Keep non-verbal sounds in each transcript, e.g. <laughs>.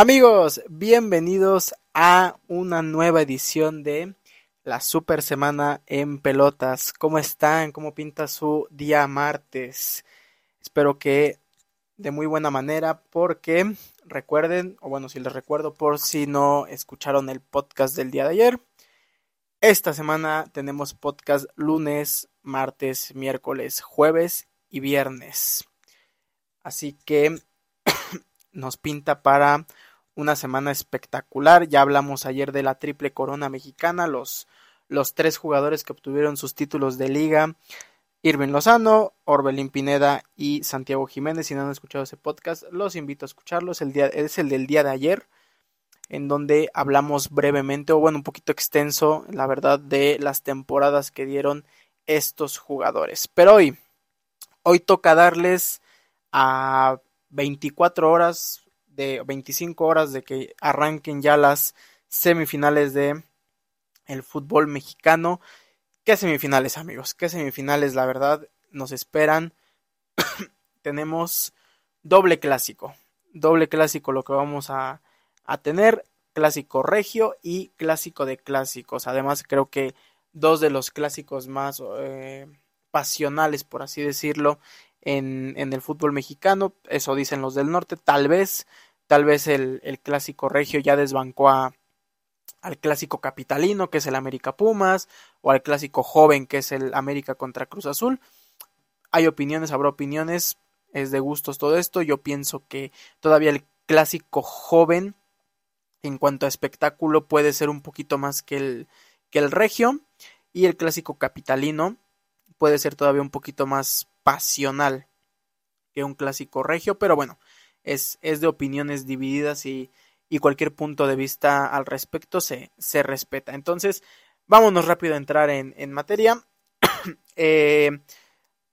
Amigos, bienvenidos a una nueva edición de la Super Semana en Pelotas. ¿Cómo están? ¿Cómo pinta su día martes? Espero que de muy buena manera porque recuerden, o bueno, si les recuerdo por si no escucharon el podcast del día de ayer, esta semana tenemos podcast lunes, martes, miércoles, jueves y viernes. Así que <clears throat> nos pinta para una semana espectacular. Ya hablamos ayer de la triple corona mexicana, los, los tres jugadores que obtuvieron sus títulos de liga. Irving Lozano, Orbelín Pineda y Santiago Jiménez. Si no han escuchado ese podcast, los invito a escucharlos. El día, es el del día de ayer, en donde hablamos brevemente, o bueno, un poquito extenso, la verdad, de las temporadas que dieron estos jugadores. Pero hoy, hoy toca darles a 24 horas, de 25 horas de que arranquen ya las semifinales de el fútbol mexicano. ¿Qué semifinales, amigos? ¿Qué semifinales, la verdad, nos esperan? <coughs> Tenemos doble clásico. Doble clásico lo que vamos a, a tener. Clásico regio y clásico de clásicos. Además, creo que dos de los clásicos más eh, pasionales, por así decirlo, en, en, el fútbol mexicano. Eso dicen los del norte. Tal vez Tal vez el, clásico regio ya desbancó a, al clásico capitalino, que es el América Pumas, o al clásico joven, que es el América contra Cruz Azul. Hay opiniones, habrá opiniones, es de gustos todo esto. Yo pienso que todavía el clásico joven, en cuanto a espectáculo, puede ser un poquito más que el, que el regio, y el clásico capitalino puede ser todavía un poquito más pasional que un clásico regio, pero bueno, es, es de opiniones divididas y, y, cualquier punto de vista al respecto se, se respeta. Entonces, vámonos rápido a entrar en, en materia. <coughs> eh,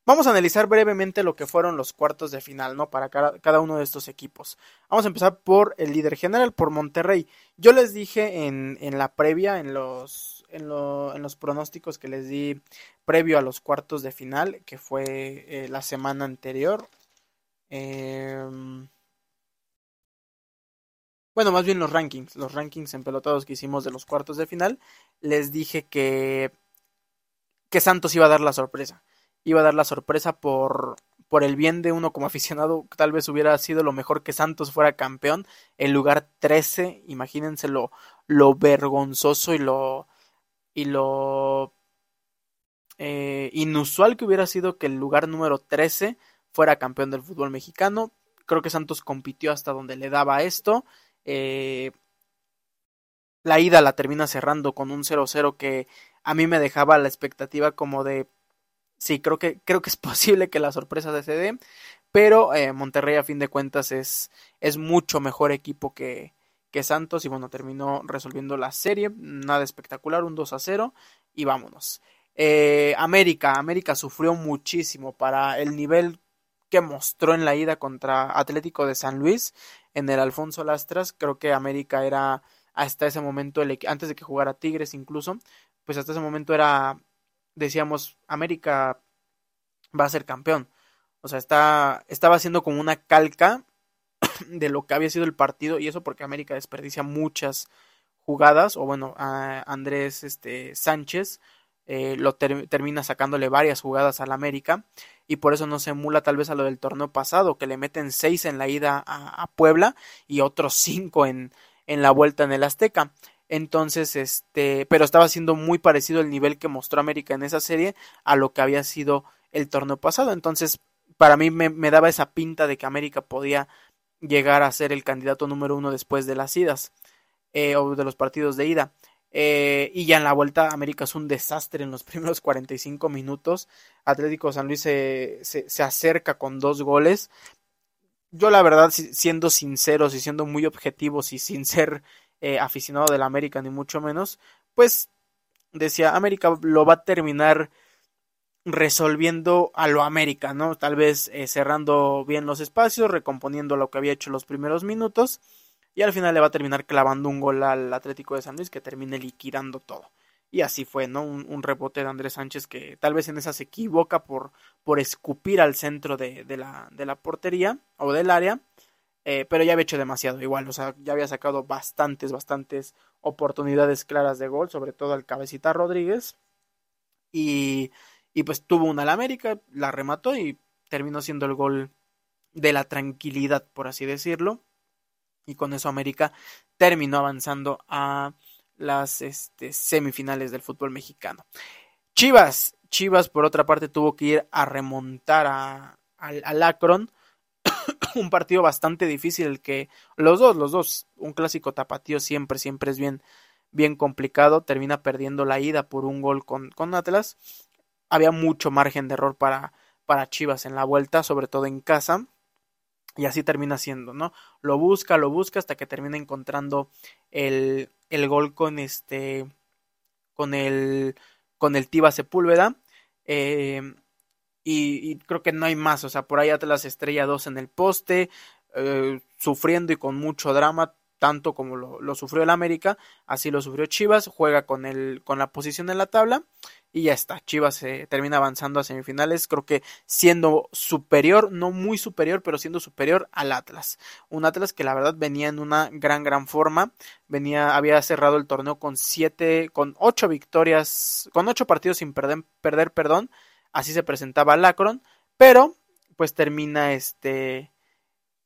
vamos a analizar brevemente lo que fueron los cuartos de final, ¿no? Para cada, cada, uno de estos equipos. Vamos a empezar por el líder general, por Monterrey. Yo les dije en, en la previa, en los, en, lo, en los pronósticos que les di previo a los cuartos de final, que fue eh, la semana anterior. Eh, bueno, más bien los rankings, los rankings empelotados que hicimos de los cuartos de final, les dije que, que Santos iba a dar la sorpresa. Iba a dar la sorpresa por, por el bien de uno como <laughs> aficionado, tal vez hubiera sido lo mejor que Santos fuera campeón. En lugar 13, imagínense lo, lo vergonzoso y lo, y lo eh, inusual que hubiera sido que el lugar número 13 fuera campeón del fútbol mexicano. Creo que Santos compitió hasta donde le daba esto. Eh, la ida la termina cerrando con un 0-0 que a mí me dejaba la expectativa como de sí, creo que creo que es <laughs> posible que la sorpresa se dé, pero eh, Monterrey a fin de cuentas es es mucho mejor equipo que que Santos y bueno, terminó resolviendo la serie, nada espectacular, un 2 a 0 y vámonos. Eh, América, América sufrió muchísimo para el nivel que mostró en la ida contra Atlético de San Luis en el Alfonso Lastras. Creo que América era hasta ese momento, el, antes de que jugara Tigres incluso, pues hasta ese momento era, decíamos, América va a ser campeón. O sea, está, estaba haciendo como una calca <coughs> de lo que había sido el partido y eso porque América desperdicia muchas jugadas o bueno, a Andrés este, Sánchez eh, lo ter termina sacándole varias jugadas al América y por eso no se emula tal vez a lo del torneo pasado, que le meten seis en la ida a, Puebla y otros <laughs> cinco en, en la vuelta en el Azteca. Entonces, este, pero estaba siendo muy parecido el nivel que mostró América en esa serie a lo que había sido el torneo pasado. Entonces, para mí me, me daba esa pinta de que América podía llegar a ser el candidato número uno después de las idas eh, o de los partidos de ida. Eh, y ya en la vuelta, América es un desastre en los <laughs> primeros 45 minutos. Atlético San Luis se, se, acerca con dos goles. Yo, la verdad, siendo sinceros y siendo muy objetivos y sin <laughs> ser eh, aficionado del América, ni mucho menos, pues decía, América lo va a terminar resolviendo a lo América, ¿no? Tal vez eh, cerrando bien los espacios, recomponiendo lo que había hecho los primeros minutos y al final le va a terminar clavando un gol al Atlético de San Luis que termine liquidando todo. Y así fue, ¿no? Un, rebote de Andrés Sánchez que tal vez en esa se equivoca por, por escupir al centro de, de, la, de la portería o del área, eh, pero ya había hecho demasiado igual, o sea, ya había sacado bastantes, bastantes oportunidades claras de gol, sobre todo al cabecita Rodríguez. Y y pues tuvo una al América, la remató y terminó siendo el gol de la tranquilidad, por así decirlo. Y con eso América terminó avanzando a las este, semifinales del fútbol mexicano. Chivas, Chivas por otra parte tuvo que ir a remontar a, al Akron. <coughs> un partido bastante difícil el que los dos, los dos, un clásico tapatío siempre, siempre es bien, bien complicado. Termina perdiendo la ida por un gol con, con Atlas había mucho margen de error para, para Chivas en la vuelta, sobre todo en casa. Y así termina siendo, ¿no? Lo busca, lo busca hasta que termina encontrando el, el gol con este. con el. con el Tiba Sepúlveda. Eh, y, creo que no hay más. O sea, por ahí Atlas estrella 2 en el poste. Eh, sufriendo y con mucho drama tanto como lo, lo, sufrió el América, así lo sufrió Chivas, juega con el, con la posición en la tabla y ya está. Chivas se termina avanzando a semifinales, creo que siendo superior, no muy superior, pero siendo superior al Atlas. Un Atlas que la verdad venía en una gran, gran forma. Venía, había cerrado el torneo con siete, con ocho victorias, con ocho partidos sin perder, perder perdón. Así se presentaba Lacron, pero pues termina este,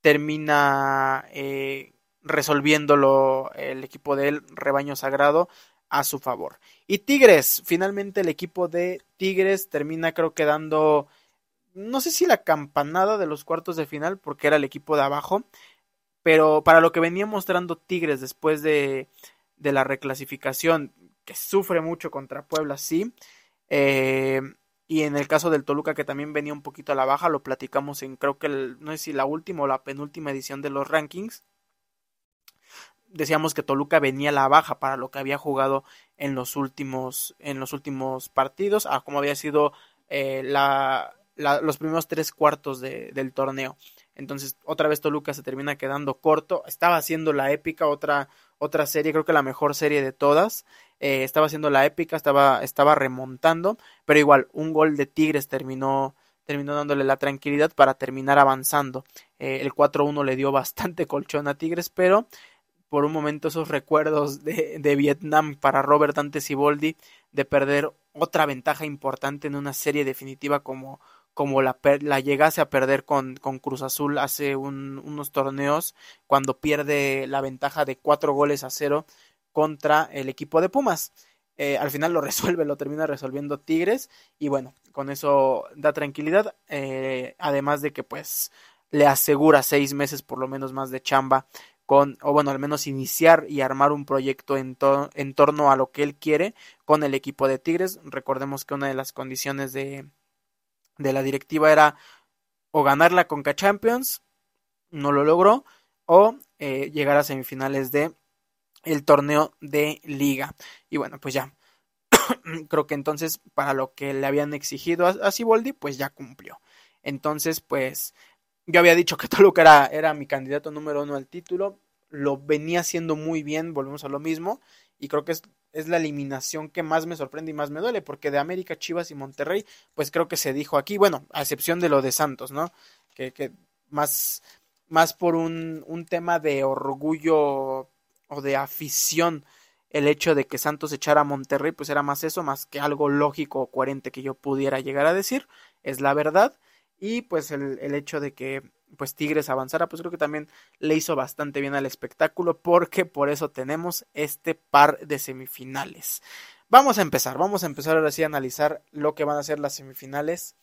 termina eh, resolviéndolo el equipo del rebaño sagrado a su favor. Y Tigres, finalmente el equipo de Tigres termina creo que dando, no sé si la campanada de los cuartos de final, porque era el equipo de abajo, pero para lo que venía mostrando Tigres después de, de la reclasificación, que sufre mucho contra Puebla, sí. Eh, y en el caso del Toluca, que también venía un poquito a la baja, lo platicamos en creo que no sé si la última o la penúltima edición de los rankings decíamos que Toluca venía a la baja para lo que había jugado en los últimos, en los últimos partidos, a como había sido eh, la, los primeros tres cuartos de, del torneo. Entonces, otra vez Toluca se termina quedando corto. Estaba haciendo la épica, otra, otra serie, creo que la mejor serie de todas. Eh, estaba haciendo la épica, estaba, estaba remontando, pero igual, un gol de Tigres terminó, terminó dándole la tranquilidad para terminar avanzando. Eh, el 4-1 le dio bastante <laughs> colchón a Tigres, pero por un momento esos recuerdos de, de Vietnam para Robert Dante Siboldi de perder otra ventaja importante en una serie definitiva como, como la, la llegase a perder con, con Cruz Azul hace unos torneos cuando pierde la ventaja de cuatro goles a cero contra el equipo de Pumas. Eh, al final lo <laughs> resuelve, lo termina resolviendo Tigres y bueno, con eso da tranquilidad, eh, además de que pues le asegura seis meses por lo menos más de chamba con, o bueno, al menos iniciar y armar un proyecto en, torno a lo que él quiere con el equipo de Tigres. Recordemos que una de las condiciones de, de la directiva era o ganar la Conca Champions, no lo logró, o eh, llegar a semifinales de el torneo de liga. Y bueno, pues ya. <clears throat> Creo que entonces para lo que le habían exigido a, a pues ya cumplió. Entonces, pues yo había dicho que <laughs> Toluca era, era mi candidato número uno al título. Lo venía haciendo muy bien, volvemos a lo mismo. Y creo que es, es la eliminación que más me sorprende y más me duele. Porque de América, Chivas y Monterrey, pues creo que se dijo aquí, bueno, a excepción de lo de Santos, ¿no? Que, que más, más por un, un tema de orgullo o de afición el hecho de que Santos echara a Monterrey, pues era más eso, más que algo lógico o coherente que yo pudiera llegar a decir, es la verdad y pues el, el hecho de que pues Tigres avanzara, pues creo que también le hizo bastante bien al espectáculo porque por eso tenemos este par de semifinales. Vamos a empezar, vamos a empezar ahora sí a analizar lo que van a ser las semifinales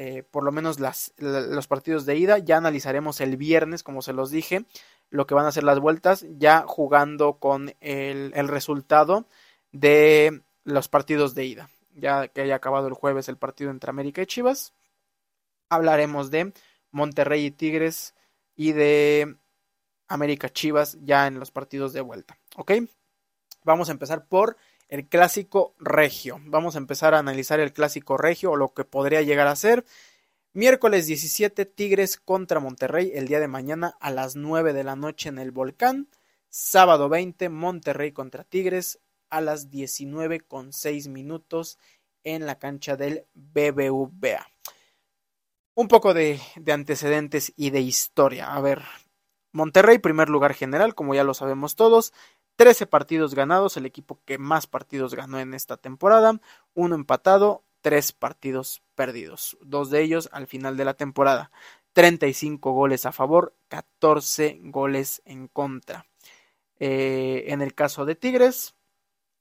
eh, por lo menos las, los partidos de ida. Ya analizaremos el viernes, como se los dije, lo que van a ser las vueltas, ya jugando con el, el resultado de los partidos de ida. Ya que haya acabado el jueves el partido entre América y Chivas, hablaremos de Monterrey y Tigres y de América Chivas ya en los partidos de vuelta. ¿Ok? Vamos a empezar por el clásico regio. Vamos a empezar a analizar el clásico regio o lo que podría llegar a ser. Miércoles 17, Tigres contra Monterrey el día de mañana a las 9 de la noche en el Volcán. Sábado 20, Monterrey contra Tigres a las 19 con 6 minutos en la cancha del BBVA. Un poco de, de antecedentes y de historia. A ver, Monterrey, primer lugar general, como ya lo sabemos todos. 13 partidos ganados, el equipo que más partidos ganó en esta temporada. Uno empatado, tres partidos perdidos. Dos de ellos al final de la temporada. 35 goles a favor, 14 goles en contra. Eh, en el caso de Tigres,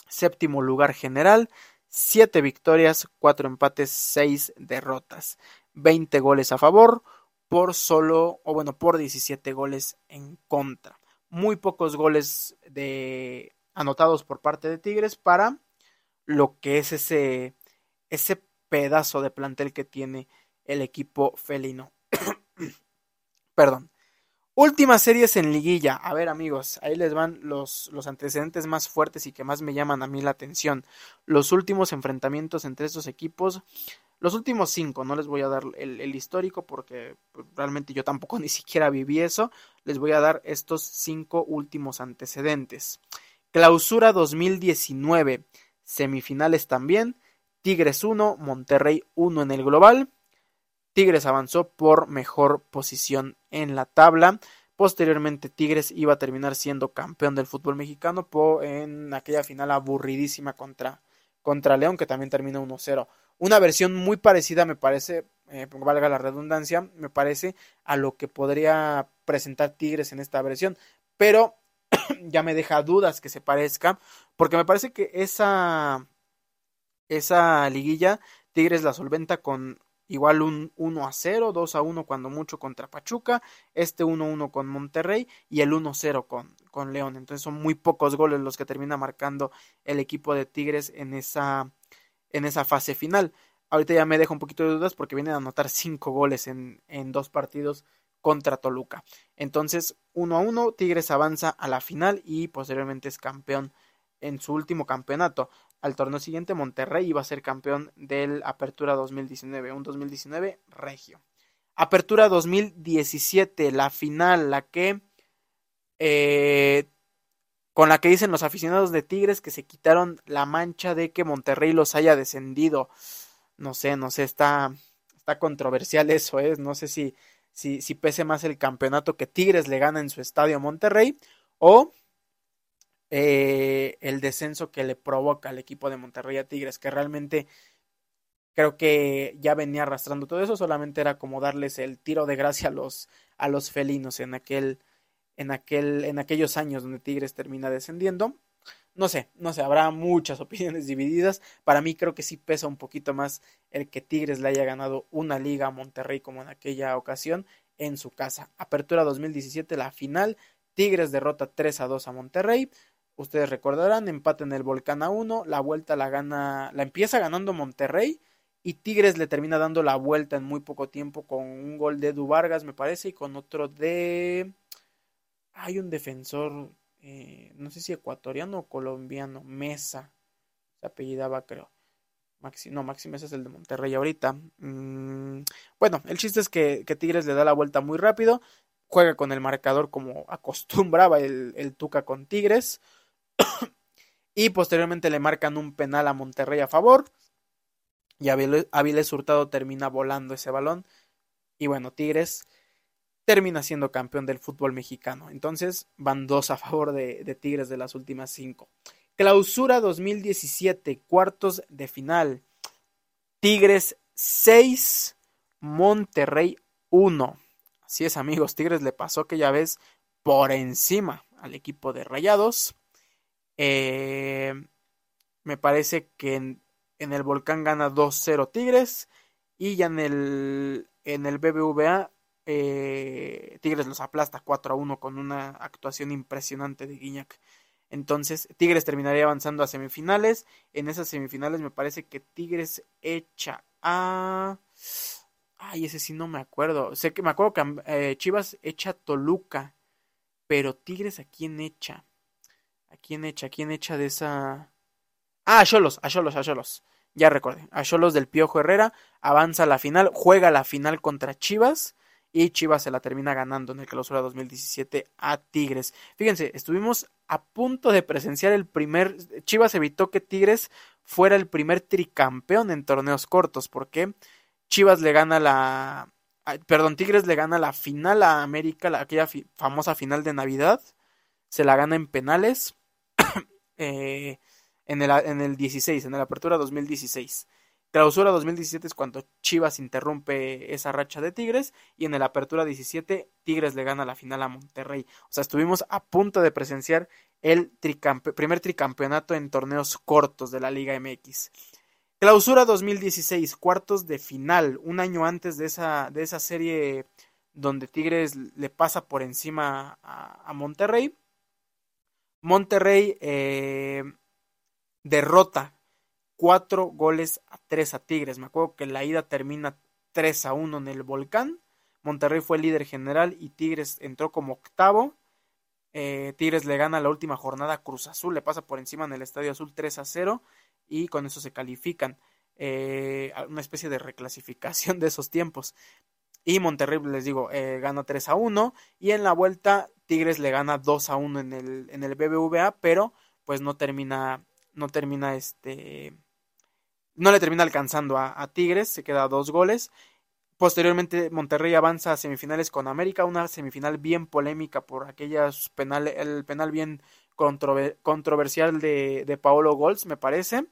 séptimo lugar general, 7 victorias, 4 empates, 6 derrotas. 20 goles a favor, por solo, o bueno, por 17 goles en contra. Muy pocos goles de anotados por parte de Tigres para lo que es ese, ese pedazo de plantel que tiene el equipo felino. <coughs> Perdón. Últimas series en liguilla. A ver amigos, ahí les van los, los, antecedentes más fuertes y que más me llaman a mí la atención. Los últimos enfrentamientos entre estos equipos los últimos cinco, no les voy a dar el, histórico porque pues, realmente yo tampoco <laughs> ni siquiera viví eso. Les voy a dar estos cinco últimos antecedentes. Clausura 2019, semifinales también. Tigres 1, Monterrey 1 en el global. Tigres avanzó por mejor posición en la tabla. Posteriormente Tigres iba a terminar siendo campeón del fútbol mexicano en aquella final aburridísima contra, contra León que también terminó 1-0 una versión muy parecida, me parece, eh, valga la redundancia, me parece a lo que podría presentar Tigres en esta versión, pero <clears throat> ya me deja dudas que se parezca, porque me parece que esa, esa liguilla Tigres la solventa con igual un 1 a 0, 2 a 1 cuando mucho contra Pachuca, este 1 1 con Monterrey y el 1 0 con, con León. Entonces son muy pocos goles los que termina marcando el equipo de Tigres en esa, en esa fase final. Ahorita ya me dejo un poquito de dudas porque vienen a anotar cinco goles en, en dos partidos contra Toluca. Entonces, uno a uno, Tigres avanza a la final y posteriormente es campeón en su último campeonato. Al torneo siguiente, Monterrey iba a ser campeón del Apertura 2019, un 2019 regio. Apertura 2017, la final, la que eh, con la que dicen los aficionados de Tigres que se quitaron la mancha de que Monterrey los haya descendido. No sé, no sé, está, está controversial eso, ¿eh? No sé si, si, si pese más el campeonato que Tigres le gana en su estadio a Monterrey o eh, el descenso que le provoca al equipo de Monterrey a Tigres, que realmente creo que ya venía arrastrando todo eso, solamente era como darles el tiro de gracia a los, a los felinos en aquel en, aquel, en aquellos años donde Tigres termina descendiendo. No sé, no sé, habrá muchas <laughs> opiniones divididas. Para mí creo que sí pesa un poquito más el que Tigres le haya ganado una liga a Monterrey como en aquella ocasión en su casa. Apertura 2017, la final. Tigres derrota 3 a 2 a Monterrey. Ustedes recordarán, empate en el Volcán a 1, la vuelta la gana, la empieza ganando Monterrey y Tigres le termina dando la vuelta en muy poco tiempo con un gol de Edu Vargas, me parece, y con otro de hay un defensor, eh, no sé si ecuatoriano o colombiano, Mesa, se apellidaba creo. Maxi, no, Maxi Mesa es el de Monterrey ahorita. Mm, bueno, el chiste es que, Tigres le da la vuelta muy rápido, juega con el marcador como acostumbraba el, el Tuca con Tigres. <coughs> y posteriormente le marcan un penal a Monterrey a favor. Y Aviles Hurtado termina volando ese balón. Y bueno, Tigres termina siendo campeón del fútbol mexicano. Entonces van dos a favor de, Tigres de las últimas cinco. Clausura 2017, cuartos de final. Tigres 6, Monterrey 1. Así es amigos, Tigres le pasó aquella vez por encima al equipo de Rayados. Eh, me parece que en, en el Volcán gana 2-0 Tigres Y ya en el, en el BBVA, eh, Tigres los aplasta 4 a 1 con una actuación impresionante de Guiñac. Entonces, Tigres terminaría avanzando a semifinales. En esas semifinales me parece que Tigres echa a... Ay, ese sí no me acuerdo. Sé que me acuerdo que eh, Chivas echa Toluca. Pero Tigres a quién echa. ¿A quién echa? ¿A quién echa de esa...? Ah, a Cholos, a Cholos, a Cholos. Ya recordé. A Cholos del Piojo Herrera. Avanza a la final. Juega la final contra Chivas y Chivas se la termina ganando en el clausura 2017 a Tigres. Fíjense, estuvimos a punto de presenciar el primer, Chivas evitó que Tigres fuera el primer tricampeón en torneos cortos, porque Chivas le gana la, perdón, Tigres le gana la final a América, la, aquella famosa final de Navidad, se la gana en penales <coughs> eh, en, el, en el 16, en la apertura 2016. Clausura 2017 es cuando Chivas interrumpe esa racha de Tigres y en el Apertura 17 Tigres le gana la final a Monterrey. O sea, estuvimos a punto de presenciar el primer tricampeonato en torneos cortos de la Liga MX. Clausura 2016, cuartos de final, un año antes de esa, de esa serie donde Tigres le pasa por encima a, Monterrey. Monterrey eh, derrota cuatro goles a tres a Tigres. Me acuerdo que la ida termina 3 a 1 en el Volcán. Monterrey fue líder general y Tigres entró como octavo. Eh, Tigres le gana la última jornada a Cruz Azul, le pasa por encima en el Estadio Azul 3 a 0 y con eso se califican. Eh, una especie de reclasificación <laughs> de esos tiempos. Y Monterrey, les digo, eh, gana 3 a 1 y en la vuelta Tigres le gana 2 a 1 en el, en el BBVA, pero pues no termina, no termina este no le termina alcanzando a, Tigres, se queda a dos goles. Posteriormente Monterrey avanza a semifinales con América, una semifinal bien polémica por aquellas penal, el penal bien controversial de, de Paolo Golds, me parece.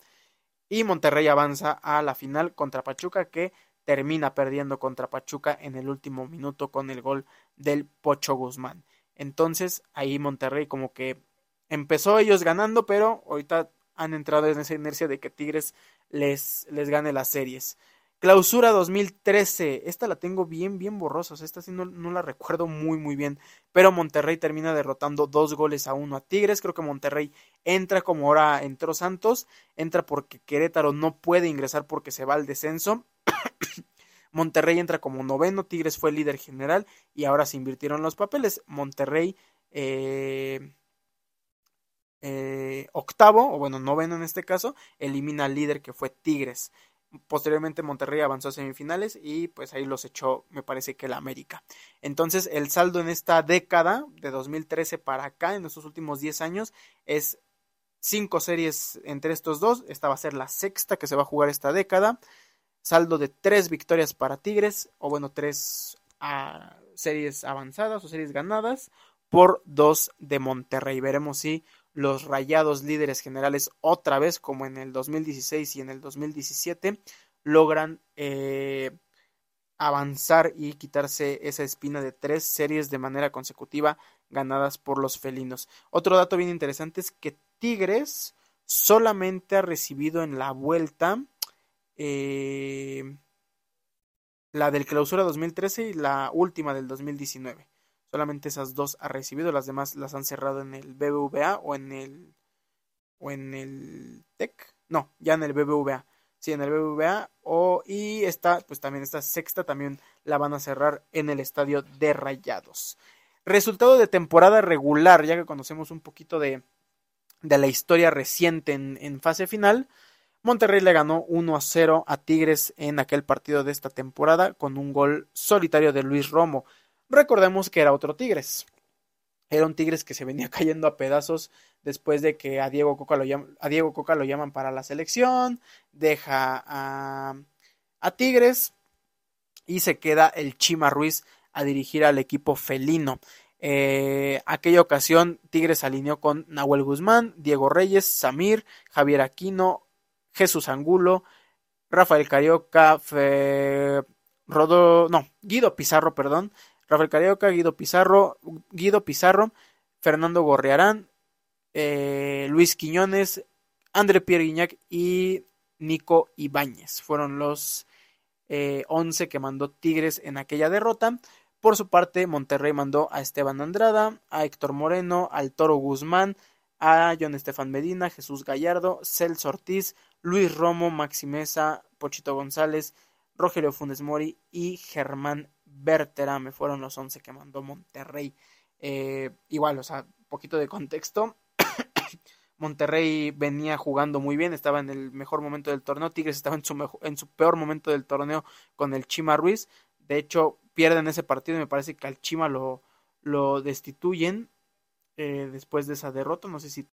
Y Monterrey avanza a la final contra Pachuca, que termina perdiendo contra Pachuca en el último minuto con el gol del Pocho Guzmán. Entonces ahí Monterrey como que empezó ellos ganando, pero ahorita han entrado en esa inercia de que Tigres les, les gane las series. Clausura 2013, esta la tengo bien, bien borrosa, esta sí no, no, la recuerdo muy, muy bien, pero Monterrey termina derrotando dos goles a uno a Tigres, creo que Monterrey entra como ahora entró Santos, entra porque Querétaro no puede ingresar porque se va al descenso, <coughs> Monterrey entra como noveno, Tigres fue líder general y ahora se invirtieron los papeles, Monterrey eh, eh, octavo, o bueno, noveno en este caso, elimina al líder que fue Tigres. Posteriormente Monterrey avanzó a semifinales y pues ahí los echó, me parece que el América. Entonces el saldo en esta década, de 2013 para acá, en estos últimos 10 años, es cinco series entre estos dos. Esta va a ser la sexta que se va a jugar esta década. Saldo de tres victorias para Tigres, o bueno, tres ah, series avanzadas o series ganadas por dos de Monterrey. Veremos si los Rayados líderes generales otra vez como en el 2016 y en el 2017 logran eh, avanzar y quitarse esa espina de tres series de manera consecutiva ganadas por los felinos. Otro dato bien interesante es que Tigres solamente ha recibido en la vuelta eh, la del clausura 2013 y la última del 2019. Solamente esas dos ha recibido, las demás las han cerrado en el BBVA o en el o en el TEC. No, ya en el BBVA. Sí, en el BBVA o y esta pues también esta sexta también la van a cerrar en el estadio de Rayados. Resultado de temporada regular, ya que conocemos un poquito de, de la historia reciente en, fase final. Monterrey le ganó 1 a 0 a Tigres en aquel partido de esta temporada con un gol solitario de Luis Romo. Recordemos que era otro Tigres. Era un Tigres que se venía <laughs> cayendo a pedazos después de que a Diego Coca lo, a Diego Coca lo llaman para la selección, deja a, a Tigres y se queda el Chima Ruiz a dirigir al equipo felino. Eh, aquella ocasión Tigres alineó con Nahuel Guzmán, Diego Reyes, Samir, Javier Aquino, Jesús Angulo, Rafael Carioca, Rodo, no, Guido Pizarro, perdón, Rafael Carioca, Guido Pizarro, Guido Pizarro, Fernando Gorriarán, eh, Luis Quiñones, André Pierre y Nico Ibáñez. Fueron los 11 que mandó Tigres en aquella derrota. Por su parte, Monterrey mandó a Esteban Andrada, a Héctor Moreno, al Toro Guzmán, a John Estefan Medina, Jesús Gallardo, Celso Ortiz, Luis Romo, Maximeza, Pochito González, Rogelio Funes Mori y Germán Berterame fueron los 11 que mandó Monterrey. Eh, igual, o sea, poquito de contexto. <coughs> Monterrey venía jugando muy bien, estaba en el mejor momento del torneo. Tigres estaba en su, en su peor momento del torneo con el Chima Ruiz. De hecho, pierden ese partido y me parece que al Chima lo, lo destituyen eh, después de esa derrota. No sé si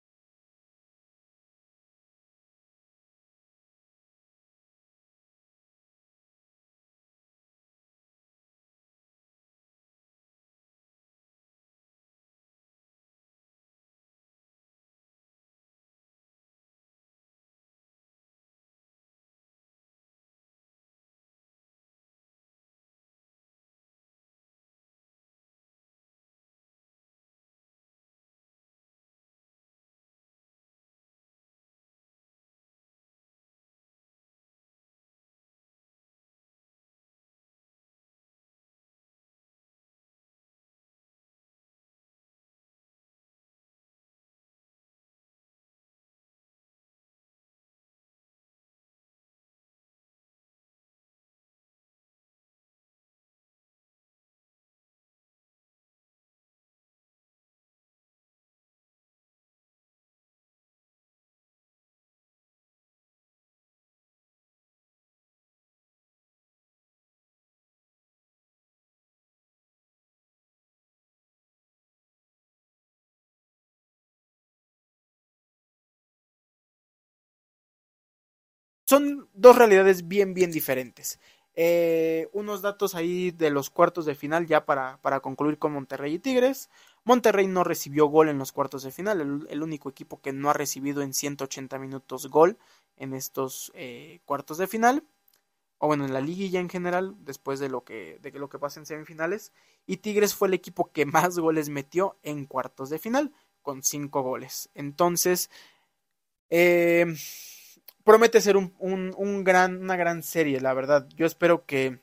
son dos realidades bien, bien diferentes. Eh, unos datos ahí de los cuartos de final ya para, para, concluir con Monterrey y Tigres. Monterrey no recibió gol en los cuartos de final, el, único equipo que no ha recibido en 180 minutos gol en estos eh, cuartos de final, o bueno, en la liguilla en general, después de lo que, de lo que pasa en semifinales. Y Tigres fue el equipo que más goles metió en cuartos de final, con cinco goles. Entonces, eh, promete ser un, un, gran, una gran serie, la verdad. Yo espero que,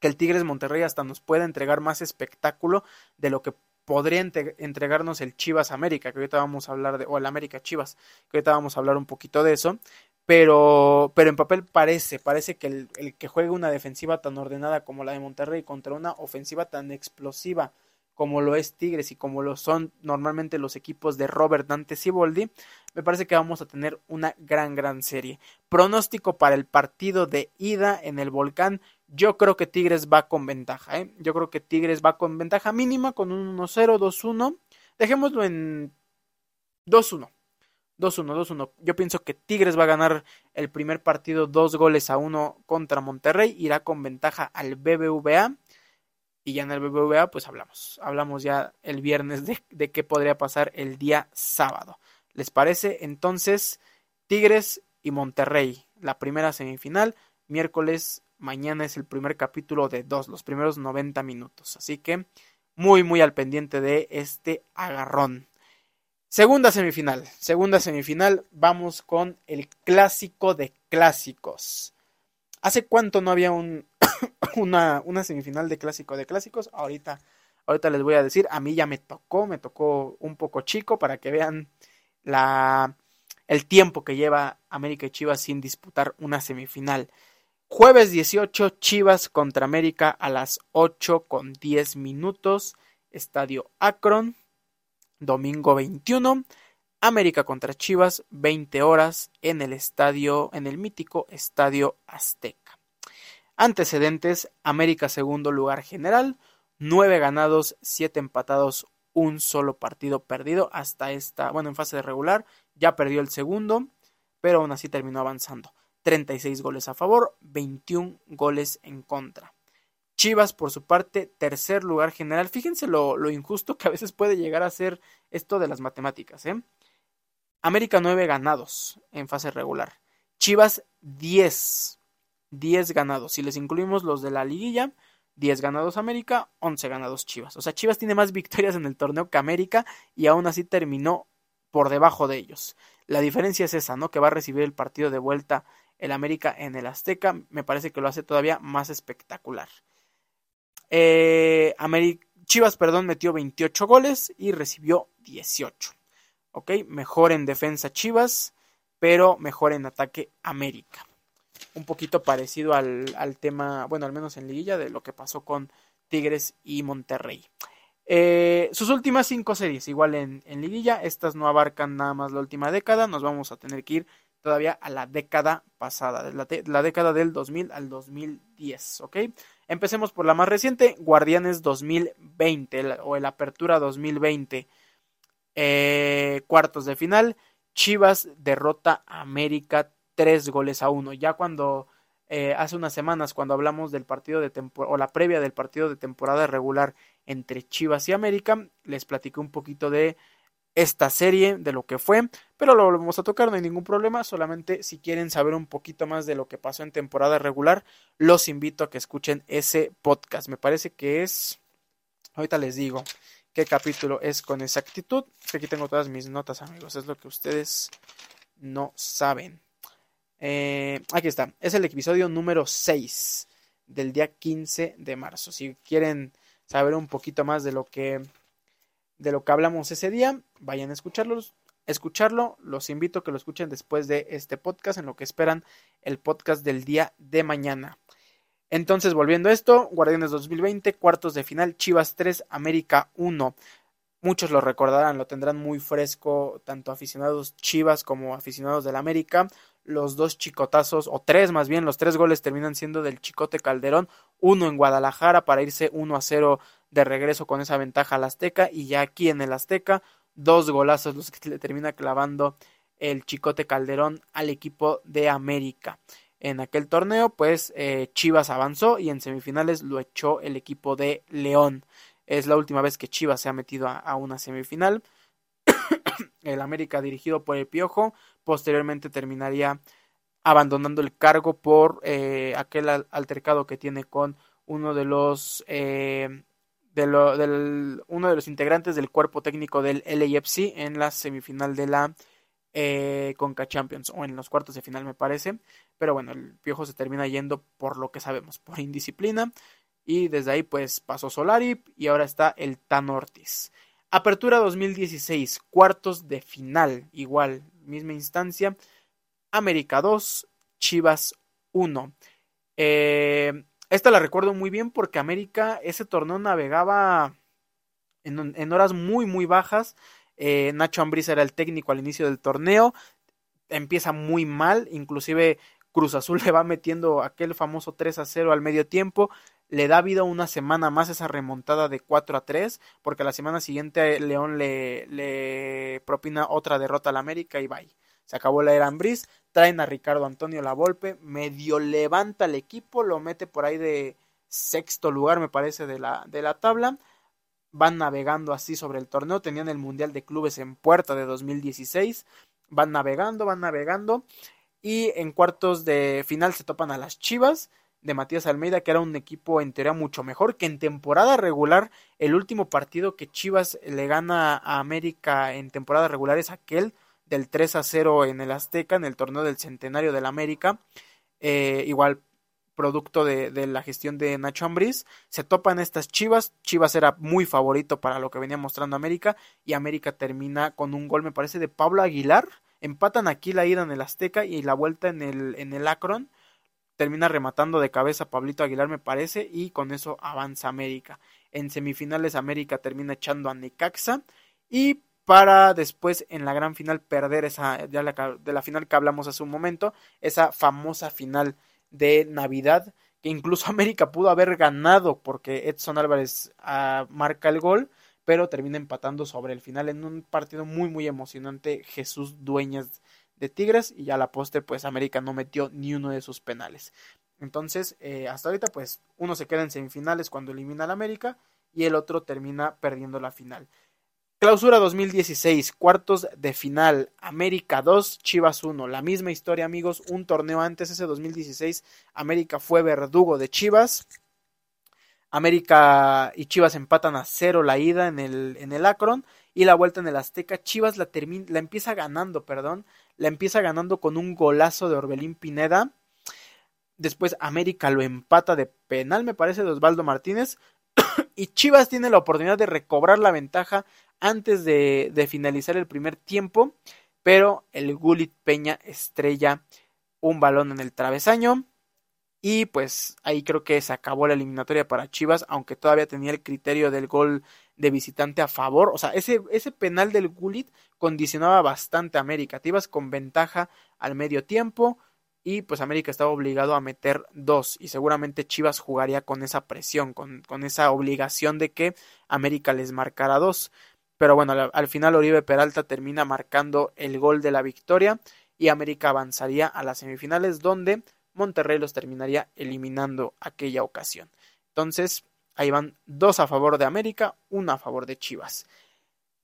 que el Tigres Monterrey hasta nos pueda entregar más espectáculo de lo que podría entregarnos el Chivas América, que ahorita vamos a hablar de, o el América Chivas, que ahorita vamos a hablar un poquito de eso, pero, pero en papel parece, parece que el, el que juegue una defensiva tan ordenada como la de Monterrey contra una ofensiva tan explosiva como lo es Tigres y como lo son normalmente los equipos de Robert Dante Siboldi, me parece que vamos a tener una gran, gran serie. Pronóstico para el partido de ida en el volcán. Yo creo que Tigres va con ventaja, ¿eh? Yo creo que Tigres va con ventaja mínima con un 1-0, 2-1. Dejémoslo en 2-1. 2-1, 2-1. Yo pienso que Tigres va a ganar el primer partido dos goles a uno contra Monterrey. Irá con ventaja al BBVA y ya en el BBVA pues hablamos, hablamos ya el viernes de, de qué podría pasar el día sábado. ¿Les parece? Entonces, Tigres y Monterrey, la primera semifinal, miércoles, mañana es el primer capítulo de dos, los primeros 90 minutos. Así que muy, muy al pendiente de este agarrón. Segunda semifinal, segunda semifinal, vamos con el clásico de clásicos. ¿Hace cuánto no había un, <coughs> una, semifinal de clásico de clásicos. Ahorita, ahorita les voy a decir, a mí ya me tocó, me tocó un poco chico para que vean el tiempo que lleva América y Chivas sin disputar una semifinal. Jueves 18, Chivas contra América a las 8 con 10 minutos, Estadio Akron. Domingo 21, América contra Chivas, 20 horas en el estadio, en el mítico Estadio Azteca. Antecedentes, América segundo lugar general, nueve ganados, siete empatados, un solo partido perdido hasta esta, bueno, en fase de regular, ya perdió el segundo, pero aún así terminó avanzando. 36 goles a favor, 21 goles en contra. Chivas, por su parte, tercer lugar general. Fíjense lo, lo, injusto que a veces puede llegar a ser esto de las matemáticas. ¿eh? América 9 ganados en fase regular. Chivas 10. 10 ganados. Si les incluimos los de la liguilla, 10 ganados América, 11 ganados Chivas. O sea, Chivas tiene más <laughs> victorias en el torneo que América y aún así terminó por debajo de ellos. La diferencia es esa, ¿no? Que va a recibir el partido de vuelta el América en el Azteca, me parece que lo hace todavía más espectacular. Eh, Chivas, perdón, metió 28 goles y recibió 18. Ok, mejor en defensa Chivas, pero mejor en ataque América. Un poquito parecido al, al tema, bueno, al menos en liguilla, de lo que pasó con Tigres y Monterrey. Eh, sus últimas cinco series, igual en, en, liguilla, estas no abarcan nada más la última década, nos vamos a tener que ir todavía a la década pasada, la, la década del 2000 al 2010, ¿ok? Empecemos por la más reciente, Guardianes 2020 o el Apertura 2020, eh, cuartos de final, Chivas derrota a América tres goles a uno, ya cuando eh, hace unas semanas cuando hablamos del partido de o la previa del partido de temporada regular entre Chivas y América, les platiqué un poquito de esta serie, de lo que fue, pero lo volvemos a tocar, no hay ningún problema, solamente si quieren saber un poquito más de lo que pasó en temporada regular, los invito a que escuchen ese podcast. Me parece que es, ahorita les digo qué capítulo es con exactitud, aquí tengo todas mis notas amigos, es lo que ustedes no saben. Eh, aquí está, es el episodio número 6 del día 15 de marzo. Si quieren saber un poquito más de lo que de lo que hablamos ese día, vayan a escucharlos, escucharlo. Los invito a que lo escuchen después de este podcast, en lo que esperan el podcast del día de mañana. Entonces, volviendo a esto, Guardianes 2020, cuartos de final, Chivas 3, América 1. Muchos lo recordarán, lo tendrán muy fresco, tanto aficionados Chivas como aficionados del América. Los dos chicotazos, o tres más bien, los tres goles terminan siendo del Chicote Calderón, uno en Guadalajara para irse 1 a 0 de regreso con esa ventaja al Azteca y ya aquí en el Azteca dos golazos los que le termina clavando el Chicote Calderón al equipo de América. En aquel torneo pues eh, Chivas avanzó y en semifinales lo echó el equipo de León. Es la última vez que Chivas se ha metido a, una semifinal. <coughs> el América dirigido por el Piojo posteriormente terminaría abandonando el cargo por eh, aquel altercado que tiene con uno de los eh, de lo, del, uno de los integrantes del cuerpo técnico del LAFC en la semifinal de la eh, Conca Champions o en los cuartos de final me parece. Pero bueno, el Piojo se termina yendo por lo que sabemos, por indisciplina. Y desde ahí pues pasó Solari y ahora está el Tan Ortiz. Apertura 2016, cuartos de final, igual, misma instancia. América 2, Chivas 1. Eh, esta la recuerdo muy bien porque América ese torneo navegaba en, horas muy muy bajas. Eh, Nacho Ambriz era el técnico al inicio del torneo. Empieza muy mal, inclusive Cruz Azul <laughs> le va metiendo aquel famoso 3 a 0 al medio tiempo. Le da vida una semana más esa remontada de 4 a 3, porque la semana siguiente León le, propina otra derrota al América y bye. Se acabó la era Ambriz, traen a Ricardo Antonio Lavolpe, medio levanta el equipo, lo mete por ahí de sexto lugar, me parece, de la, de la tabla. Van navegando así sobre el torneo, tenían el Mundial de Clubes en puerta de 2016, van navegando, van navegando, y en cuartos de final se topan a las Chivas de Matías Almeida, que era un equipo en teoría mucho mejor, que en temporada regular, el último partido que Chivas le gana a América en temporada regular es aquel del 3 a 0 en el Azteca, en el torneo del Centenario del América. Eh, igual producto de, la gestión de Nacho Ambriz, se topan estas Chivas, Chivas era muy favorito para lo que venía mostrando América y América termina con un gol me parece de Pablo Aguilar, empatan aquí la ida en el Azteca y la vuelta en el, en el Akron, termina rematando de cabeza Pablito Aguilar me parece y con eso avanza América. En semifinales América termina echando a Necaxa y para después en la gran final perder esa, ya de la final que hablamos hace un momento, esa famosa final de Navidad, que incluso <laughs> América pudo haber ganado porque Edson Álvarez ah, marca el gol, pero termina empatando sobre el final en un partido muy muy emocionante Jesús Dueñas de Tigres y ya la poste pues América no metió ni uno de sus penales. Entonces, eh, hasta ahorita pues uno se queda en semifinales cuando elimina al América y el otro termina perdiendo la final. Clausura 2016, cuartos de final, América 2, Chivas 1. La misma historia, amigos, un torneo antes, ese 2016, América fue verdugo de Chivas. América y Chivas empatan a cero la ida en el, en el Akron y la vuelta en el Azteca, Chivas la, termina, la empieza ganando, perdón, la empieza ganando con un golazo de Orbelín Pineda. Después América lo empata de penal, me parece, de Osvaldo Martínez. <coughs> y Chivas tiene la oportunidad de recobrar la ventaja antes de, finalizar el primer tiempo. Pero el Gulit Peña estrella un balón en el travesaño. Y pues ahí creo que se acabó la eliminatoria para Chivas, aunque todavía tenía el criterio del gol de visitante a favor. O sea, ese, ese penal del Gulit condicionaba bastante a América. Te con ventaja al medio tiempo y pues América estaba obligado a meter dos y seguramente Chivas jugaría con esa presión, con, con esa obligación de que América les marcara dos. Pero bueno, al, al final Oribe Peralta termina marcando el gol de la victoria y América avanzaría a las semifinales donde Monterrey los terminaría eliminando aquella ocasión. Entonces, ahí van dos a favor de América, uno a favor de Chivas.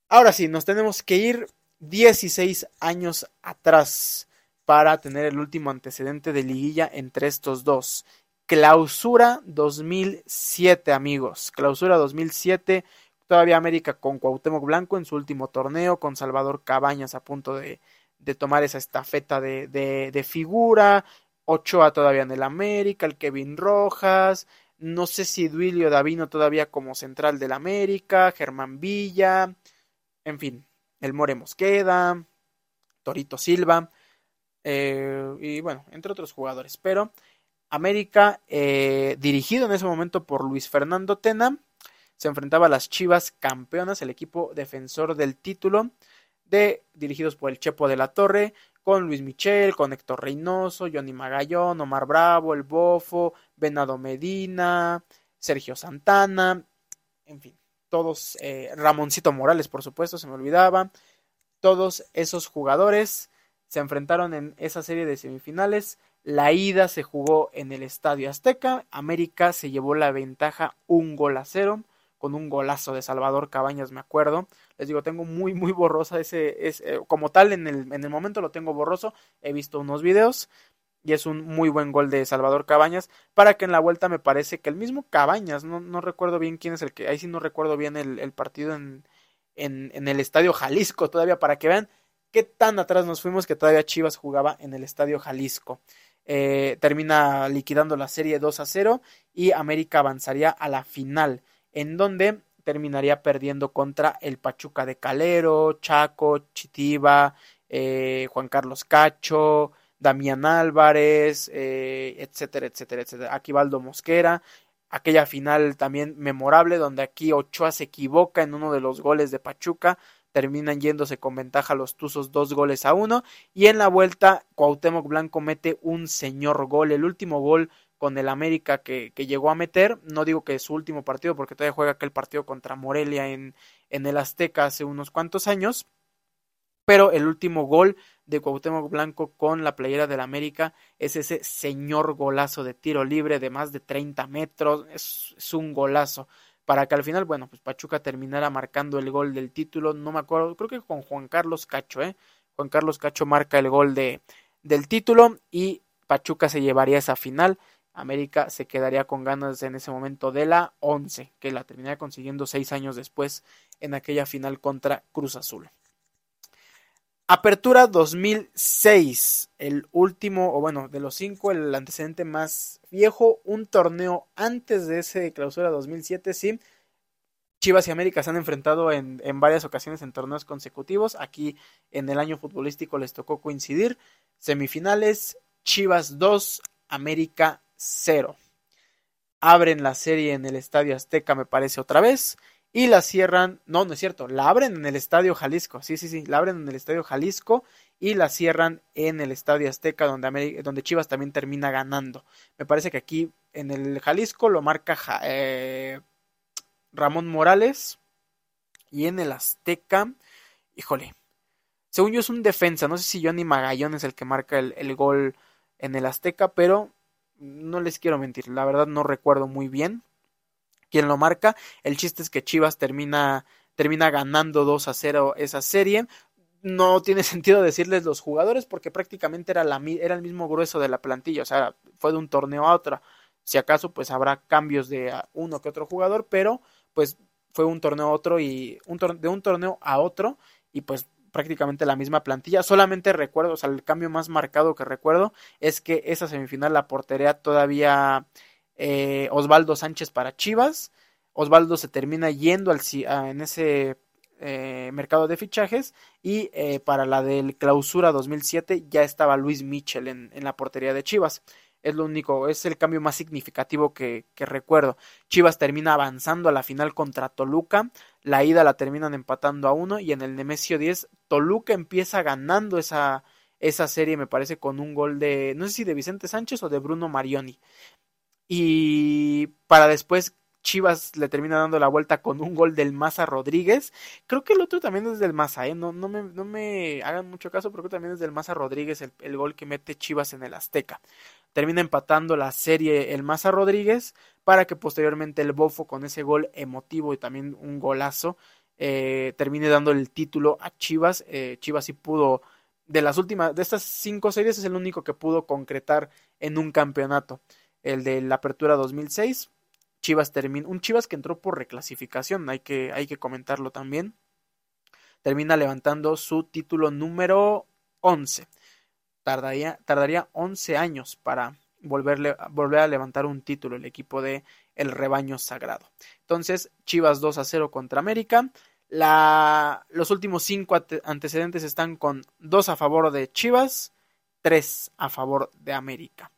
Ahora sí, nos tenemos que ir 16 años atrás para tener el último antecedente de liguilla entre estos dos. Clausura 2007, amigos. Clausura 2007. Todavía América con Cuauhtémoc Blanco en su último torneo, con Salvador Cabañas a punto de, de tomar esa estafeta de, de, de figura, Ochoa todavía en el América, el Kevin Rojas, no sé si Duilio Davino todavía como central del América, Germán Villa, en fin, el More Mosqueda, Torito Silva, eh, y bueno, entre otros jugadores. Pero América, eh, dirigido en ese momento por Luis Fernando Tena, se enfrentaba a las Chivas campeonas, el equipo defensor del título, de, dirigidos por el Chepo de la Torre, con Luis Michel, con Héctor Reynoso, Johnny Magallón, Omar Bravo, El Bofo, Venado Medina, Sergio Santana, en fin, todos, eh, Ramoncito Morales, por supuesto, se me olvidaba, todos esos jugadores se enfrentaron en esa serie de semifinales. La ida se jugó en el Estadio Azteca. América se llevó la ventaja un gol a cero con un golazo de Salvador Cabañas, me acuerdo. Les digo, tengo muy, muy borrosa ese, es, eh, como tal, en el, en el momento lo tengo borroso. He visto unos videos y es un muy buen gol de Salvador Cabañas. Para que en la vuelta me parece que el mismo Cabañas, no, no recuerdo bien quién es el que, ahí sí no recuerdo bien el, el partido en, en, en el Estadio Jalisco, todavía para que vean qué tan atrás nos fuimos que todavía Chivas jugaba en el Estadio Jalisco. Eh, termina liquidando la serie 2 a 0 y América avanzaría a la final en donde terminaría perdiendo contra el Pachuca de Calero, Chaco, Chitiba, eh, Juan Carlos Cacho, Damián Álvarez, eh, etcétera, etcétera, etcétera. Aquivaldo Mosquera, aquella final también memorable donde aquí Ochoa se equivoca en uno de los goles de Pachuca, terminan yéndose con ventaja los Tuzos dos goles a uno y en la vuelta Cuauhtémoc Blanco mete un señor gol, el último gol con el América que, llegó a meter. No digo que es su último partido, porque todavía juega aquel partido contra Morelia en, en el Azteca hace unos cuantos años. Pero el último gol de Cuauhtémoc Blanco con la playera del América es ese señor golazo de tiro libre de más de 30 metros. Es, es un golazo. Para que al final, bueno, pues Pachuca terminara marcando el gol del título. No me acuerdo, creo que con Juan Carlos Cacho, ¿eh? Juan Carlos Cacho marca el gol de, del título y Pachuca se llevaría esa final América se quedaría con ganas en ese momento de la 11, que la terminaría consiguiendo seis años después en aquella final contra Cruz Azul. Apertura 2006, el último, o bueno, de los cinco, el antecedente más viejo, un torneo antes de ese clausura 2007, sí. Chivas y América se han enfrentado en, en varias ocasiones en torneos consecutivos. Aquí en el año futbolístico les tocó coincidir. Semifinales, Chivas 2, América 0. Abren la serie en el Estadio Azteca, me parece otra vez, y la cierran, no, no es cierto, la abren en el Estadio Jalisco, sí, sí, sí, la abren en el Estadio Jalisco y la cierran en el Estadio Azteca, donde, donde Chivas también termina ganando. Me parece que aquí en el Jalisco lo marca eh, Ramón Morales y en el Azteca, híjole, según yo es un defensa, no sé si Johnny Magallón es el que marca el gol en el Azteca, pero no les quiero mentir, la verdad no recuerdo muy bien quién lo marca. El chiste es que Chivas termina, termina ganando 2 a 0 esa serie. No tiene <laughs> sentido decirles los jugadores porque prácticamente era, la, era el mismo grueso de la plantilla, o sea, fue de un torneo a otro. Si acaso, pues habrá cambios de uno que otro jugador, pero pues fue un torneo a otro y un de un torneo a otro y pues prácticamente la misma plantilla. Solamente recuerdo, o sea, el cambio más marcado que recuerdo es que esa semifinal la portería todavía eh, Osvaldo Sánchez para Chivas. Osvaldo se termina yendo al, en ese eh, mercado de fichajes y eh, para la del clausura 2007 ya estaba Luis Michel en, en la portería de Chivas es lo único, es el cambio más significativo que, que, recuerdo. Chivas termina avanzando a la final contra Toluca, la ida la terminan empatando a uno y en el Nemesio 10 Toluca empieza ganando esa, esa serie, me parece, con un gol de, no sé si de Vicente Sánchez o de Bruno Marioni. Y para después Chivas le termina dando la vuelta con un gol del Maza Rodríguez. Creo que el otro también es del Maza, ¿eh? no, no, me, no me hagan mucho caso, pero creo también es del Maza Rodríguez el, el, gol que mete Chivas en el Azteca. Termina empatando la serie el Maza Rodríguez para que posteriormente el Bofo con ese gol emotivo y también un golazo eh, termine dando el título a Chivas. Eh, Chivas sí pudo, de las últimas, de estas cinco series es el único que pudo concretar en un campeonato. El de la Apertura 2006 Chivas termina, un Chivas que entró por reclasificación, hay que, hay que comentarlo también. Termina levantando su título número 11. Tardaría, tardaría 11 años para volverle, volver a levantar un título el equipo de el rebaño sagrado. Entonces, Chivas 2 a 0 contra América. La, los últimos cinco antecedentes están con 2 a favor de Chivas, 3 a favor de América.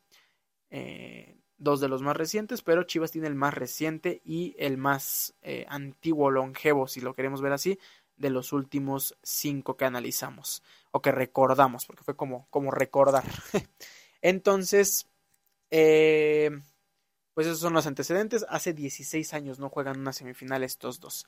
Eh, dos de los más recientes, pero Chivas tiene el más reciente y el más eh, antiguo, longevo, si lo queremos ver así, de los últimos cinco que analizamos o que recordamos, porque fue como, como recordar. <laughs> Entonces, eh, pues esos son los antecedentes. Hace 16 años no juegan una semifinal estos dos.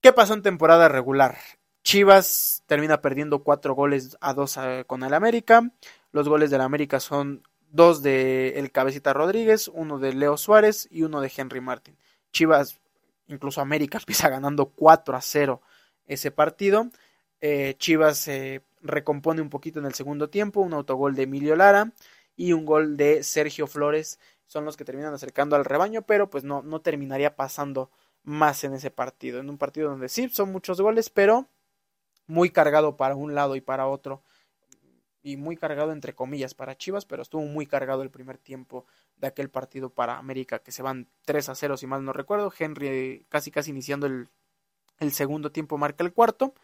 ¿Qué pasó en temporada regular? Chivas termina perdiendo cuatro goles a dos eh, con el América. Los goles del América son dos de el Cabecita Rodríguez, uno de Leo Suárez y uno de Henry Martin. Chivas, incluso América <laughs> empieza ganando 4 a 0 ese partido. Eh, Chivas se recompone un poquito en el segundo tiempo, un autogol de Emilio Lara y un gol de Sergio Flores. Son los que terminan acercando al rebaño, pero pues no, no terminaría pasando más en ese partido, en un partido donde sí son muchos goles, pero muy cargado para un lado y para otro. Y muy cargado entre comillas para Chivas, pero estuvo muy cargado el primer tiempo de aquel partido para América que se van 3 a 0 si mal no recuerdo, Henry casi casi iniciando el segundo tiempo marca el cuarto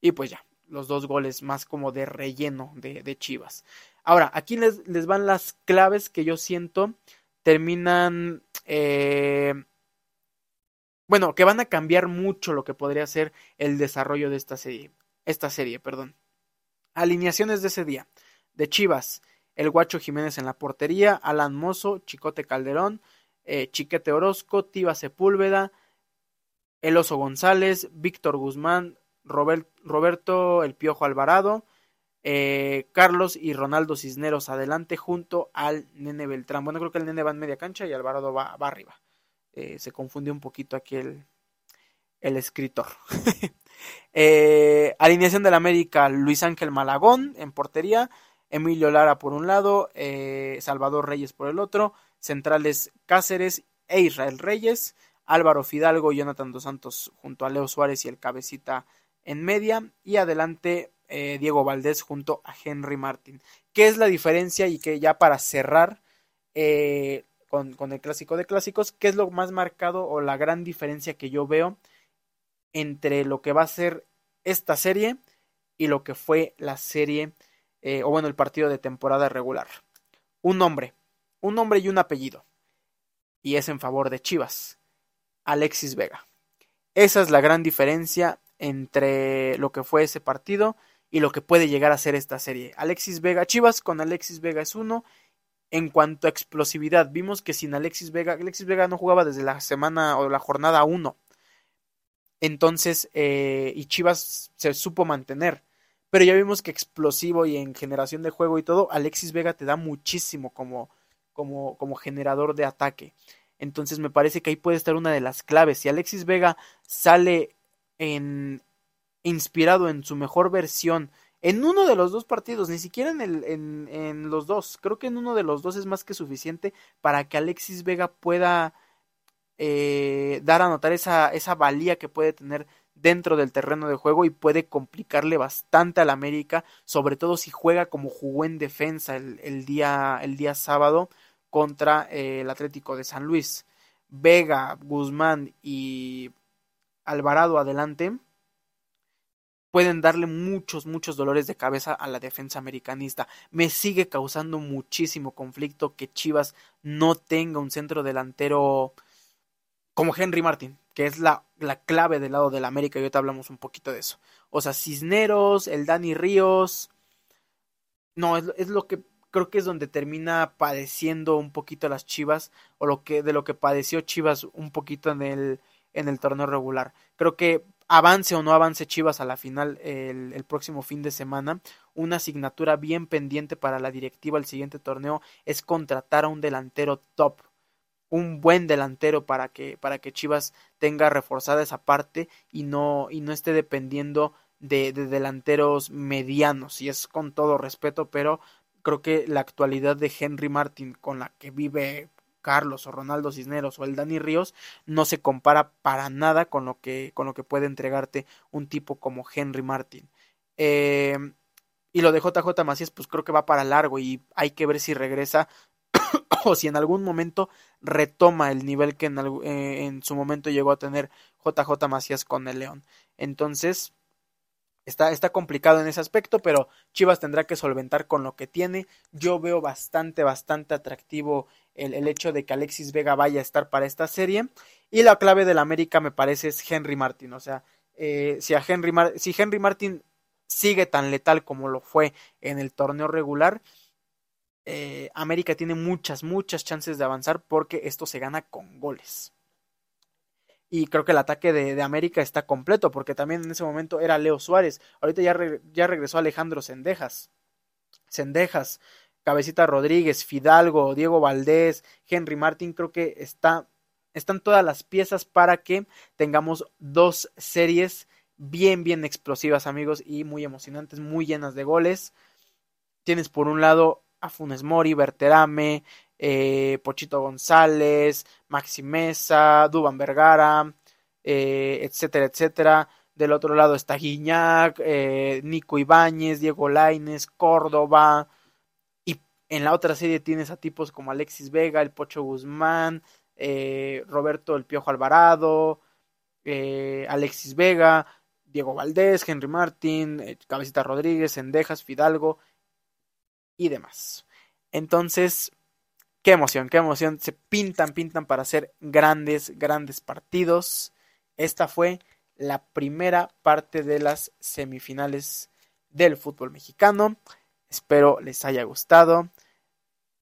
y pues ya, los dos goles más como de relleno de, de Chivas. Ahora, aquí les, les, van las claves que yo siento terminan... Eh, bueno, que van a cambiar mucho lo que podría ser el desarrollo de esta serie. Esta serie, perdón. Alineaciones de ese día. De Chivas, el Guacho Jiménez en la portería, Alan Mozo, Chicote Calderón, eh, Chiquete Orozco, Tiva Sepúlveda, El Oso González, Víctor Guzmán, Roberto El Piojo Alvarado, eh, Carlos y Ronaldo Cisneros adelante junto al Nene Beltrán. Bueno, creo que el Nene va en media cancha y Alvarado va, arriba. Eh, se confundió un poquito aquí el, el escritor. <laughs> Eh, alineación del América, Luis Ángel Malagón en portería, Emilio Lara por un lado, eh, Salvador Reyes por el otro, centrales Cáceres e Israel Reyes, Álvaro Fidalgo y Jonathan Dos Santos junto a Leo Suárez y el Cabecita en media, y adelante eh, Diego Valdés junto a Henry Martin. ¿Qué es la diferencia? Y que ya para cerrar con, con el clásico de clásicos, ¿qué es lo más marcado o la gran diferencia que yo veo? entre lo que va a ser esta serie y lo que fue la serie, eh, o bueno, el partido de temporada regular. Un nombre, un nombre y un apellido. Y es en favor de Chivas. Alexis Vega. Esa es la gran diferencia entre lo que fue ese partido y lo que puede llegar a ser esta serie. Alexis Vega, Chivas con Alexis Vega es uno. En cuanto a explosividad, vimos que sin Alexis Vega, Alexis Vega no jugaba desde la semana o la jornada 1 entonces, eh, y Chivas se supo mantener. Pero ya vimos que explosivo y en generación de juego y todo, Alexis Vega te da muchísimo como, como, como generador de ataque. Entonces me parece que ahí puede estar una de las claves. Si Alexis Vega sale en inspirado en su mejor versión en uno de los dos partidos, ni siquiera en, el, en, en los dos, creo que en uno de los dos es más que suficiente para que Alexis Vega pueda eh, dar a notar esa, esa valía que puede tener dentro del terreno de juego y puede complicarle bastante al América, sobre todo si juega como jugó en defensa el, día, el día sábado contra eh, el Atlético de San Luis. Vega, Guzmán y Alvarado adelante pueden darle muchos, muchos dolores de cabeza a la defensa americanista. Me sigue causando muchísimo conflicto que Chivas no tenga un centro delantero como Henry Martin, que es la, la clave del lado del América, y ahorita hablamos un poquito de eso. O sea, Cisneros, el Dani Ríos, no, es, es lo que creo que es donde termina padeciendo un poquito las Chivas, o lo que, de lo que padeció Chivas un poquito en el, en el torneo regular. Creo que avance o no avance Chivas a la final el, el, próximo fin de semana, una asignatura bien pendiente para la directiva el siguiente torneo es contratar a un delantero top un buen delantero para que, para que Chivas tenga reforzada esa parte y no, y no esté dependiendo de, de delanteros medianos. Y es con todo respeto, pero creo que la actualidad de Henry Martin con la que vive Carlos o Ronaldo Cisneros o el Dani Ríos no se compara para nada con lo que, con lo que puede entregarte un tipo como Henry Martin. Eh, y lo de JJ Macías, pues creo que va para largo y hay que ver si regresa <coughs> o si en algún momento retoma el nivel que en, eh, su momento llegó a tener JJ Macías con el León. Entonces, está, está complicado en ese aspecto, pero Chivas tendrá que solventar con lo que tiene. Yo veo bastante, bastante atractivo el, el hecho de que Alexis Vega vaya a estar para esta serie. Y la clave del América me parece es Henry Martin. O sea, eh, si, Henry si Henry Martin sigue tan letal como lo fue en el torneo regular, eh, América tiene muchas, muchas chances de avanzar porque esto se gana con goles. Y creo que el ataque de, América está completo porque también en ese momento era Leo Suárez. Ahorita ya, ya regresó Alejandro Sendejas. Sendejas, Cabecita Rodríguez, Fidalgo, Diego Valdés, Henry Martín. Creo que está, están todas las piezas para que tengamos dos series bien, bien explosivas, amigos, y muy emocionantes, muy llenas de goles. Tienes por un lado a Funes Mori, Berterame, eh, Pochito González, Maxi Mesa, Duban Vergara, eh, etcétera, etcétera. Del otro lado está Guiñac, eh, Nico Ibáñez, Diego Laines, Córdoba. En la otra serie tienes a tipos como Alexis Vega, el Pocho Guzmán, Roberto El Piojo Alvarado, Alexis Vega, Diego Valdés, Henry Martín, Cabecita Rodríguez, Endejas, Fidalgo y demás. Entonces, qué emoción, qué emoción. Se pintan, pintan para hacer grandes, grandes partidos. Esta fue la primera parte de las semifinales del fútbol mexicano. Espero les haya gustado.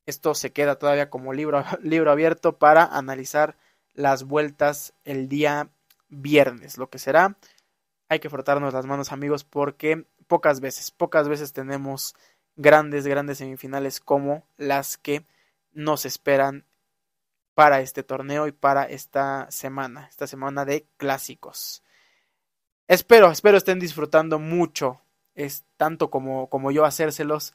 Esto se queda todavía como libro, <laughs> libro abierto para analizar las vueltas el día viernes, lo que será. Hay que frotarnos las manos amigos porque pocas veces, pocas veces tenemos grandes, grandes semifinales como las que nos esperan para este torneo y para esta semana, esta semana de clásicos. Espero, espero estén disfrutando mucho, es tanto como, como yo hacérselos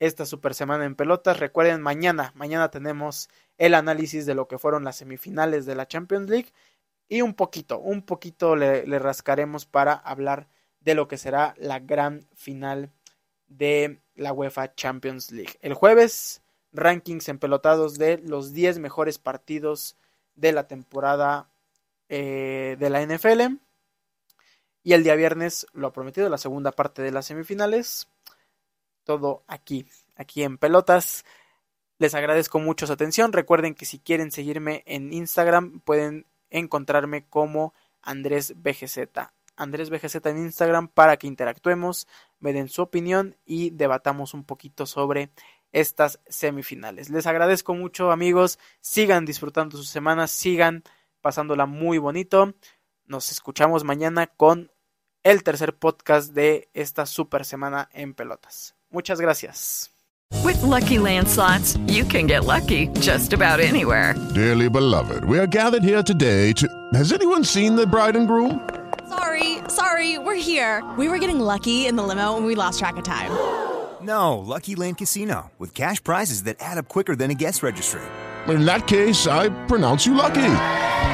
esta super semana en pelotas. Recuerden, mañana, mañana tenemos el análisis de lo que fueron las semifinales de la Champions League y un poquito, un poquito le, le rascaremos para hablar de lo que será la gran final de la UEFA Champions League. El jueves, rankings empelotados de los 10 mejores partidos de la temporada eh, de la NFL. Y el día viernes, lo ha prometido, la segunda parte de las semifinales. Todo aquí, aquí en pelotas. Les agradezco mucho su atención. Recuerden que si quieren seguirme en Instagram, pueden encontrarme como Andrés BGZ. Andrés BGZ en Instagram para que interactuemos, me den su opinión y debatamos un poquito sobre estas semifinales. Les agradezco mucho amigos, sigan disfrutando sus semanas, sigan pasándola muy bonito. Nos escuchamos mañana con el tercer podcast de esta super semana en pelotas. Muchas gracias. With lucky landslots, you can get lucky just about anywhere. Dearly beloved, we are gathered here today to. Has anyone seen the bride and groom? Sorry, sorry, we're here. We were getting lucky in the limo and we lost track of time. <gasps> No, Lucky Land Casino, with cash prizes that add up quicker than a guest registry. In that case, I pronounce you lucky.